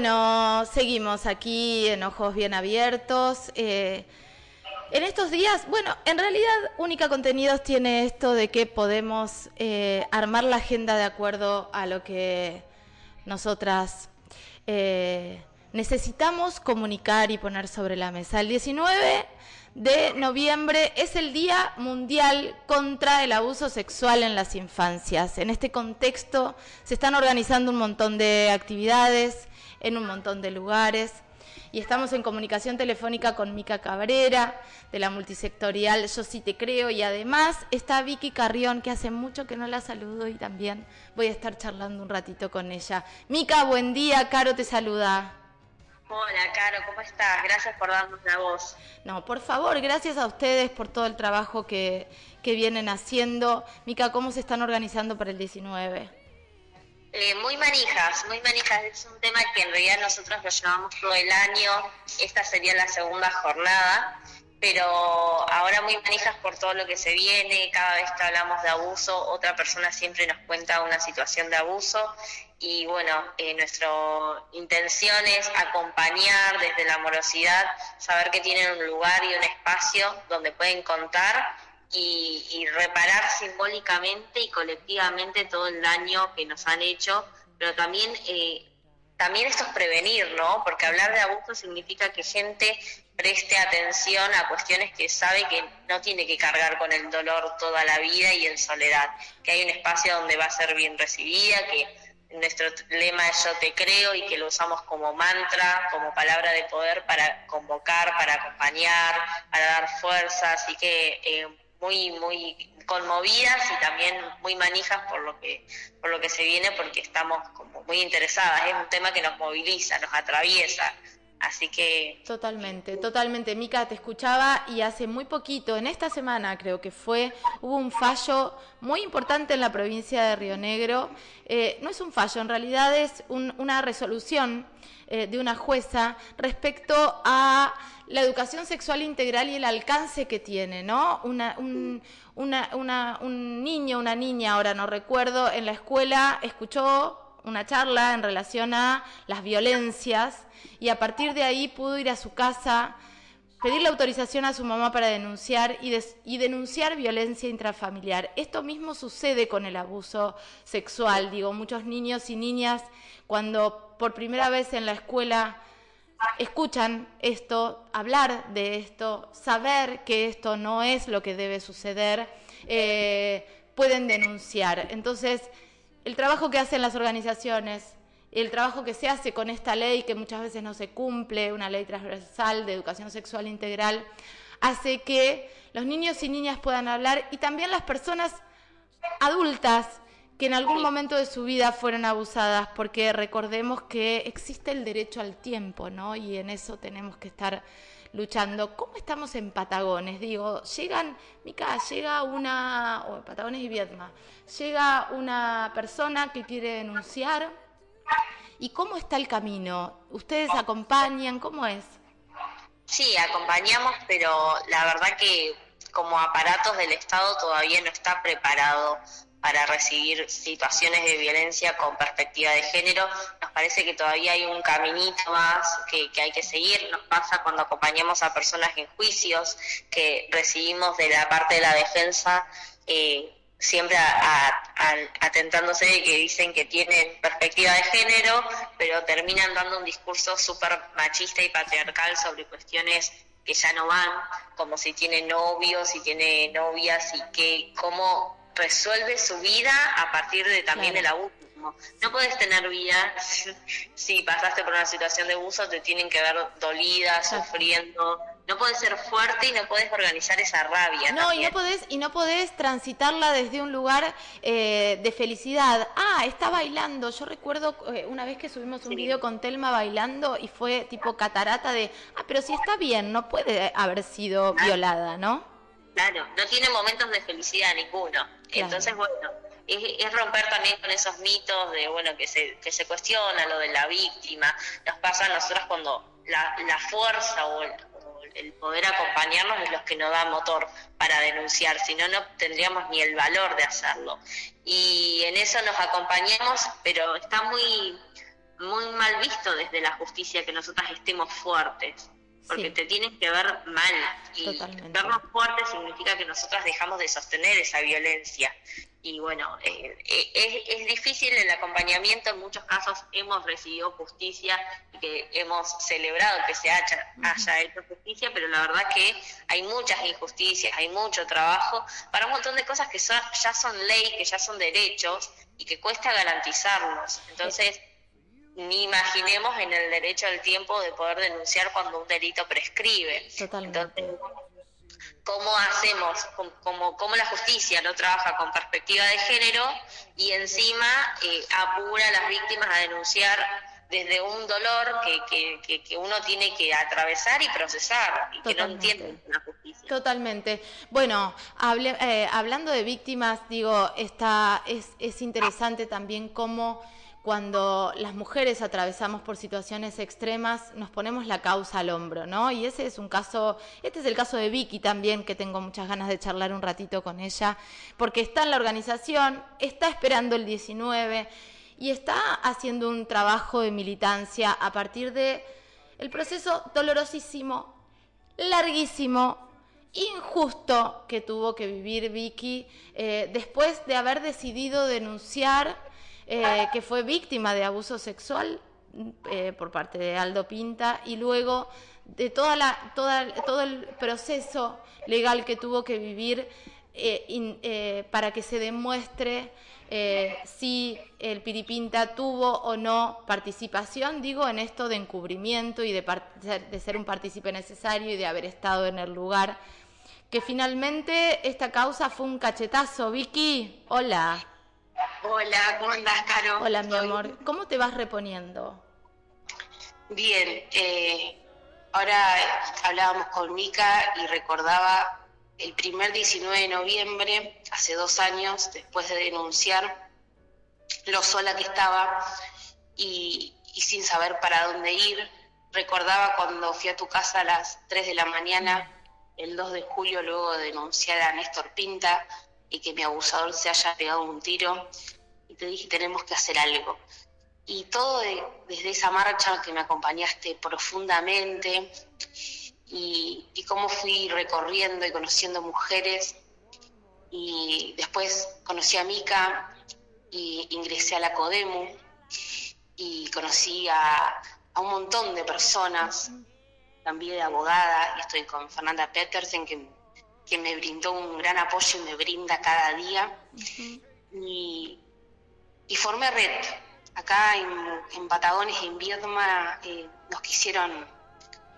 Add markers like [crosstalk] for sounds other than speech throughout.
Bueno, seguimos aquí en Ojos Bien Abiertos. Eh, en estos días, bueno, en realidad Única Contenidos tiene esto de que podemos eh, armar la agenda de acuerdo a lo que nosotras eh, necesitamos comunicar y poner sobre la mesa. El 19 de noviembre es el Día Mundial contra el Abuso Sexual en las Infancias. En este contexto se están organizando un montón de actividades en un montón de lugares. Y estamos en comunicación telefónica con Mica Cabrera, de la multisectorial Yo sí te creo, y además está Vicky Carrión, que hace mucho que no la saludo y también voy a estar charlando un ratito con ella. Mica, buen día, Caro te saluda. Hola, Caro, ¿cómo estás? Gracias por darnos la voz. No, por favor, gracias a ustedes por todo el trabajo que, que vienen haciendo. Mica, ¿cómo se están organizando para el 19? Eh, muy manijas, muy manijas. Es un tema que en realidad nosotros lo llevamos todo el año. Esta sería la segunda jornada pero ahora muy manijas por todo lo que se viene, cada vez que hablamos de abuso, otra persona siempre nos cuenta una situación de abuso y bueno, eh, nuestra intención es acompañar desde la amorosidad, saber que tienen un lugar y un espacio donde pueden contar y, y reparar simbólicamente y colectivamente todo el daño que nos han hecho, pero también... Eh, también esto es prevenir, ¿no? Porque hablar de abuso significa que gente preste atención a cuestiones que sabe que no tiene que cargar con el dolor toda la vida y en soledad, que hay un espacio donde va a ser bien recibida, que nuestro lema es yo te creo y que lo usamos como mantra, como palabra de poder para convocar, para acompañar, para dar fuerza, así que eh, muy, muy conmovidas y también muy manijas por lo que, por lo que se viene porque estamos como muy interesadas, es un tema que nos moviliza, nos atraviesa, Así que... Totalmente, totalmente. Mica, te escuchaba y hace muy poquito, en esta semana creo que fue, hubo un fallo muy importante en la provincia de Río Negro. Eh, no es un fallo, en realidad es una resolución eh, de una jueza respecto a la educación sexual integral y el alcance que tiene, ¿no? Una, un, niño, una niña, ahora no recuerdo, en la escuela escuchó una charla en relación a las violencias y a partir de ahí pudo ir a su casa, pedir la autorización a su mamá para denunciar y, denunciar violencia intrafamiliar. Esto mismo sucede con el abuso sexual. Digo, muchos niños y niñas cuando por primera vez en la escuela escuchan esto, hablar de esto, saber que esto no es lo que debe suceder, eh, pueden denunciar. Entonces, el trabajo que hacen las organizaciones, el trabajo que se hace con esta ley que muchas veces no se cumple, una ley transversal de educación sexual integral, hace que los niños y niñas puedan hablar y también las personas adultas que en algún momento de su vida fueron abusadas, porque recordemos que existe el derecho al tiempo, ¿no? Y en eso tenemos que estar luchando. ¿Cómo estamos en Patagones? Digo, llegan, Mica, llega una, o Patagones y Vietnam, llega una persona que quiere denunciar. ¿Y cómo está el camino? ¿Ustedes acompañan? ¿Cómo es? Sí, acompañamos, pero la verdad que como aparatos del Estado todavía no está preparado para recibir situaciones de violencia con perspectiva de género. Nos parece que todavía hay un caminito más que, hay que seguir. Nos pasa cuando acompañamos a personas en juicios que recibimos de la parte de la defensa. Eh, siempre atentándose de que dicen que tienen perspectiva de género, pero terminan dando un discurso súper machista y patriarcal sobre cuestiones que ya no van, como si tiene novios, si tiene novias y que cómo resuelve su vida a partir de también del abuso. No puedes tener vida [laughs] si pasaste por una situación de abuso, te tienen que ver dolida, sufriendo. No puedes ser fuerte y no puedes organizar esa rabia. No, y no podés, y no podés transitarla desde un lugar eh, de felicidad. Ah, está bailando. Yo recuerdo eh, una vez que subimos un video con Telma bailando y fue tipo catarata de, ah, pero si está bien, no puede haber sido violada, ¿no? Claro, no tiene momentos de felicidad ninguno. Entonces, bueno, es, romper también con esos mitos de, bueno, que se, que se cuestiona lo de la víctima. Nos pasa a nosotros cuando la, la fuerza o el, poder acompañarnos es los que nos da motor para denunciar, si no, no tendríamos ni el valor de hacerlo. Y en eso nos acompañamos, pero está muy muy mal visto desde la justicia que nosotras estemos fuertes porque te tienen que ver mal. Y vernos fuertes significa que nosotras dejamos de sostener esa violencia. Y bueno, eh, eh, es, difícil el acompañamiento, en muchos casos hemos recibido justicia y que hemos celebrado que se haya, haya hecho justicia, pero la verdad que hay muchas injusticias, hay mucho trabajo para un montón de cosas que ya son ley, que ya son derechos y que cuesta garantizarlos. Entonces, ni imaginemos en el derecho al tiempo de poder denunciar cuando un delito prescribe. Totalmente. Entonces, ¿cómo hacemos, cómo, cómo, la justicia no trabaja con perspectiva de género y encima eh, apura a las víctimas a denunciar desde un dolor que, que, que, uno tiene que atravesar y procesar y que no entiende la justicia. Totalmente. Bueno, eh, hablando de víctimas, digo, está, es, es interesante también cómo cuando las mujeres atravesamos por situaciones extremas, nos ponemos la causa al hombro, ¿no? Y ese es un caso, este es el caso de Vicky también, que tengo muchas ganas de charlar un ratito con ella, porque está en la organización, está esperando el 19 y está haciendo un trabajo de militancia a partir de el proceso dolorosísimo, larguísimo, injusto que tuvo que vivir Vicky eh, después de haber decidido denunciar eh, que fue víctima de abuso sexual eh, por parte de Aldo Pinta y luego de toda la, toda, todo el proceso legal que tuvo que vivir eh, para que se demuestre si el Piripinta tuvo o no participación, digo, en esto de encubrimiento y de, de ser un partícipe necesario y de haber estado en el lugar. Que finalmente esta causa fue un cachetazo. Vicky, hola. Hola, ¿cómo andás, Caro? Hola, mi amor. ¿Cómo te vas reponiendo? Bien, eh, ahora hablábamos con Mica y recordaba el primer 19 de noviembre, hace dos años, después de denunciar lo sola que estaba y, y sin saber para dónde ir. Recordaba cuando fui a tu casa a las 3 de la mañana, el 2 de julio, luego de denunciar a Néstor Pinta, y que mi abusador se haya pegado un tiro y te dije tenemos que hacer algo. Y todo desde esa marcha que me acompañaste profundamente y, cómo fui recorriendo y conociendo mujeres y después conocí a Mica y ingresé a la Codemu y conocí a, a un montón de personas, también de abogada, y estoy con Fernanda Petersen, que que me brindó un gran apoyo y me brinda cada día. y, formé red. Acá en, en Patagones, en Viedma, eh, nos, quisieron,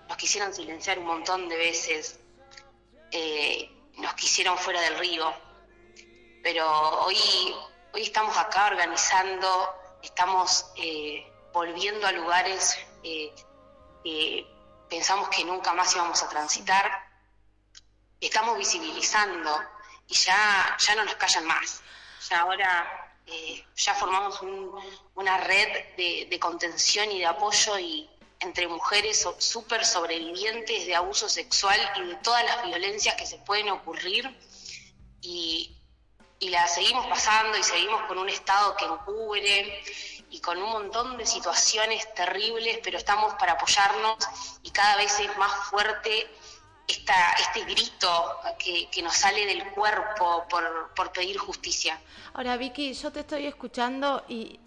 nos quisieron silenciar un montón de veces. Eh, nos quisieron fuera del río. Pero hoy, hoy estamos acá organizando, estamos eh, volviendo a lugares que pensamos que nunca más íbamos a transitar estamos visibilizando y ya, ya no nos callan más. Ya ahora eh, ya formamos una red de, contención y de apoyo y entre mujeres súper sobrevivientes de abuso sexual y de todas las violencias que se pueden ocurrir y, y la seguimos pasando y seguimos con un Estado que encubre y con un montón de situaciones terribles, pero estamos para apoyarnos y cada vez es más fuerte este grito que, nos sale del cuerpo por, pedir justicia. Ahora, Vicky, yo te estoy escuchando y,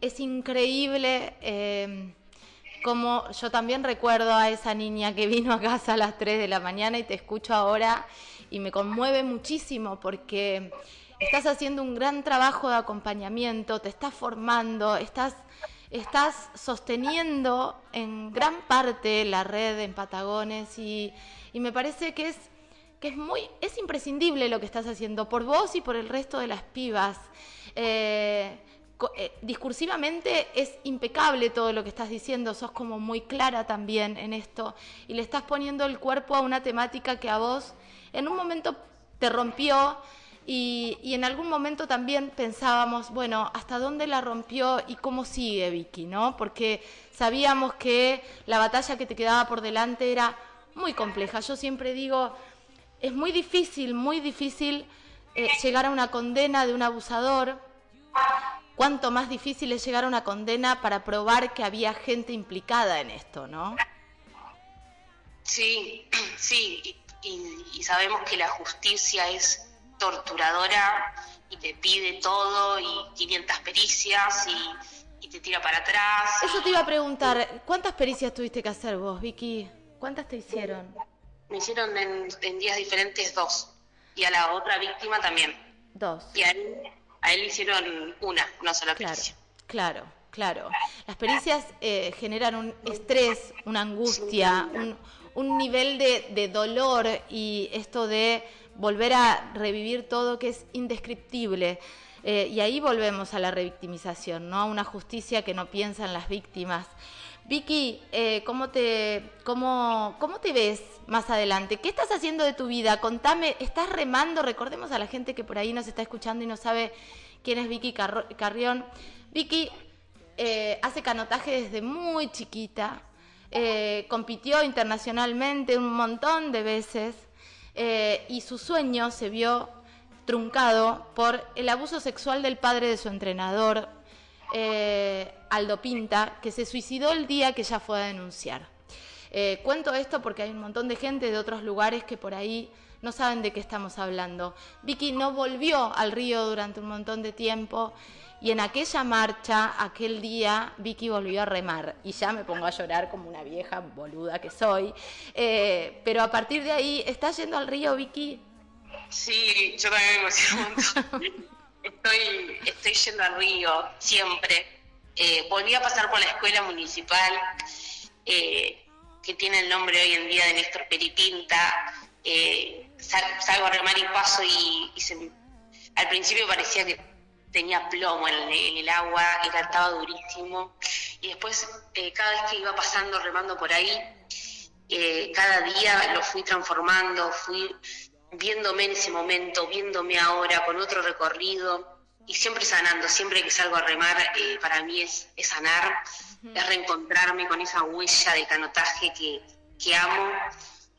es increíble eh, como yo también recuerdo a esa niña que vino a casa a las 3 de la mañana y te escucho ahora y me conmueve muchísimo porque estás haciendo un gran trabajo de acompañamiento, te estás formando, estás estás sosteniendo en gran parte la red en Patagones y, me parece que es que es muy es imprescindible lo que estás haciendo por vos y por el resto de las pibas. Eh, eh, discursivamente es impecable todo lo que estás diciendo, sos como muy clara también en esto y le estás poniendo el cuerpo a una temática que a vos en un momento te rompió, y, en algún momento también pensábamos, bueno, ¿hasta dónde la rompió y cómo sigue Vicky? ¿no? Porque sabíamos que la batalla que te quedaba por delante era muy compleja. Yo siempre digo, es muy difícil, muy difícil eh, llegar a una condena de un abusador, cuánto más difícil es llegar a una condena para probar que había gente implicada en esto, ¿no? Sí, [clears throat] sí, y, sabemos que la justicia es torturadora y te pide todo y 500 pericias y, y, te tira para atrás. Eso te iba a preguntar, ¿cuántas pericias tuviste que hacer vos, Vicky? ¿Cuántas te hicieron? Me hicieron en, días diferentes dos y a la otra víctima también. Dos. Y a él, a él hicieron una, una sola pericia. Claro, claro. Las pericias eh, generan un estrés, una angustia, un, un nivel de, de dolor y esto de volver a revivir todo que es indescriptible. Eh, y ahí volvemos a la revictimización, ¿no? A una justicia que no piensa en las víctimas. Vicky, eh, ¿cómo, te, cómo, ¿cómo te ves más adelante? ¿Qué estás haciendo de tu vida? Contame, ¿estás remando? Recordemos a la gente que por ahí nos está escuchando y no sabe quién es Vicky Carrión. Vicky eh, hace canotaje desde muy chiquita, compitió internacionalmente un montón de veces y su sueño se vio truncado por el abuso sexual del padre de su entrenador, eh, Aldo Pinta, que se suicidó el día que ella fue a denunciar. Eh, cuento esto porque hay un montón de gente de otros lugares que por ahí no saben de qué estamos hablando. Vicky no volvió al río durante un montón de tiempo y en aquella marcha, aquel día, Vicky volvió a remar y ya me pongo a llorar como una vieja boluda que soy. Eh, pero a partir de ahí, ¿estás yendo al río, Vicky? Sí, yo también me emociono [laughs] estoy, estoy yendo al río siempre. Eh, volví a pasar por la escuela municipal, eh, que tiene el nombre hoy en día de Néstor Peripinta. Eh, salgo a remar y paso y, al principio parecía que tenía plomo en el, agua, era, estaba durísimo. Y después, cada vez que iba pasando, remando por ahí, cada día lo fui transformando, fui viéndome en ese momento, viéndome ahora con otro recorrido y siempre sanando, siempre que salgo a remar, eh, para mí es, sanar, es reencontrarme con esa huella de canotaje que, amo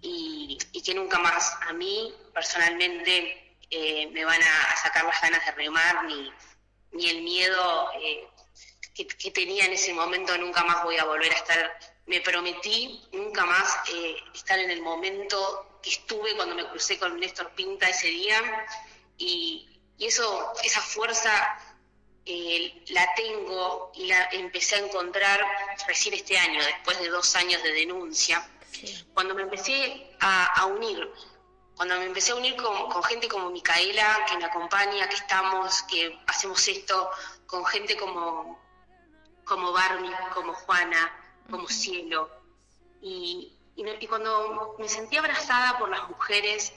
y, que nunca más a mí personalmente eh, me van a sacar las ganas de remar ni, ni el miedo eh, que, que, tenía en ese momento, nunca más voy a volver a estar. Me prometí nunca más estar en el momento estuve cuando me crucé con Néstor Pinta ese día y, eso, esa fuerza eh, la tengo y la empecé a encontrar recién este año, después de dos años de denuncia, cuando me empecé a, unir, cuando me empecé a unir con, gente como Micaela, que me acompaña, que estamos, que hacemos esto, con gente como, como Barney, como Juana, como Cielo, y, y, cuando me sentí abrazada por las mujeres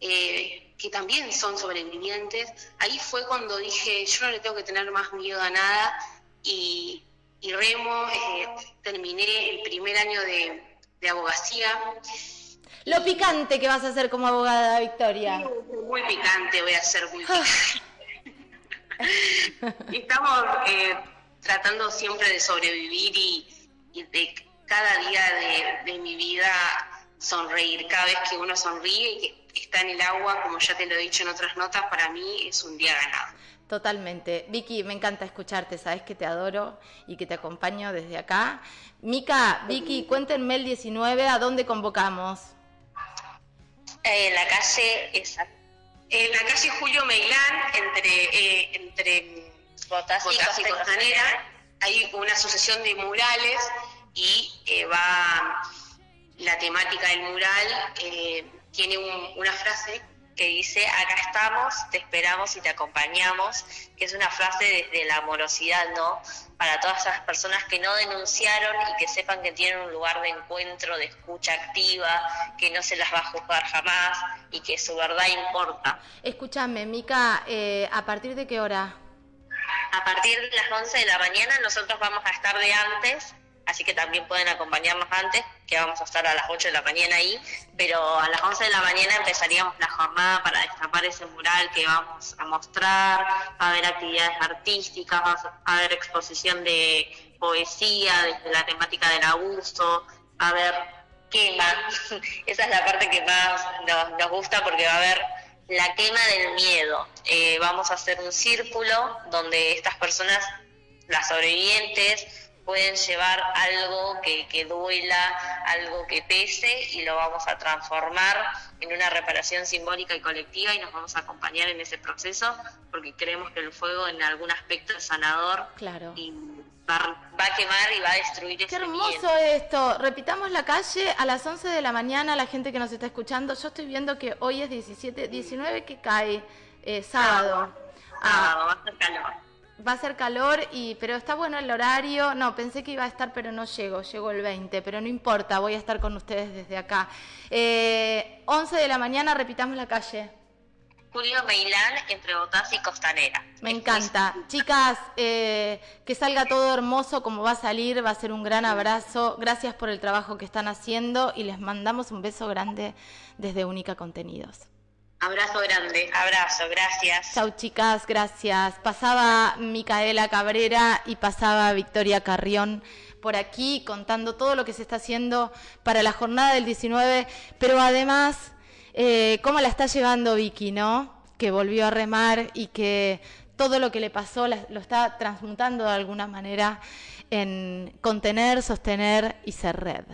eh, que también son sobrevivientes, ahí fue cuando dije, yo no le tengo que tener más miedo a nada y, remo, eh, terminé el primer año de, abogacía. Lo picante que vas a hacer como abogada, Victoria. Muy, picante, voy a ser muy picante. Estamos eh, tratando siempre de sobrevivir y, y de cada día de, mi vida sonreír. Cada vez que uno sonríe y que está en el agua, como ya te lo he dicho en otras notas, para mí es un día ganado. Totalmente. Vicky, me encanta escucharte, sabes que te adoro y que te acompaño desde acá. Mica, Vicky, cuéntenme el 19, ¿a dónde convocamos? en la calle esa. En la calle Julio Meilán, entre, eh, entre Botas y Costanera, hay una asociación de murales y eh, va la temática del mural eh, tiene una frase que dice acá estamos, te esperamos y te acompañamos, que es una frase desde la amorosidad, ¿no? Para todas esas personas que no denunciaron y que sepan que tienen un lugar de encuentro, de escucha activa, que no se las va a juzgar jamás y que su verdad importa. Escúchame, Mica, eh, ¿a partir de qué hora? A partir de las 11 de la mañana nosotros vamos a estar de antes así que también pueden acompañarnos antes, que vamos a estar a las 8 de la mañana ahí, pero a las 11 de la mañana empezaríamos la jornada para destapar ese mural que vamos a mostrar, a haber actividades artísticas, a haber exposición de poesía desde la temática del abuso, a haber quema, [laughs] esa es la parte que más nos, gusta porque va a haber la quema del miedo. Eh, vamos a hacer un círculo donde estas personas, las sobrevivientes, pueden llevar algo que, que, duela, algo que pese y lo vamos a transformar en una reparación simbólica y colectiva y nos vamos a acompañar en ese proceso porque creemos que el fuego en algún aspecto es sanador claro. y va, a quemar y va a destruir Qué hermoso esto. Repitamos la calle a las 11 de la mañana, la gente que nos está escuchando. Yo estoy viendo que hoy es 17, 19 que cae, eh, sábado. Ah, va a ser calor. Va a ser calor, y, pero está bueno el horario. No, pensé que iba a estar, pero no llego. Llego el 20, pero no importa, voy a estar con ustedes desde acá. Eh, 11 de la mañana, repitamos la calle. Julio Meilán entre Botás y Costanera. Me encanta. Chicas, eh, que salga todo hermoso como va a salir, va a ser un gran abrazo. Gracias por el trabajo que están haciendo y les mandamos un beso grande desde Única Contenidos. Abrazo grande, abrazo, gracias. Chau chicas, gracias. Pasaba Micaela Cabrera y pasaba Victoria Carrión por aquí contando todo lo que se está haciendo para la jornada del 19, pero además eh, cómo la está llevando Vicky, ¿no? Que volvió a remar y que todo lo que le pasó lo está transmutando de alguna manera en contener, sostener y ser red.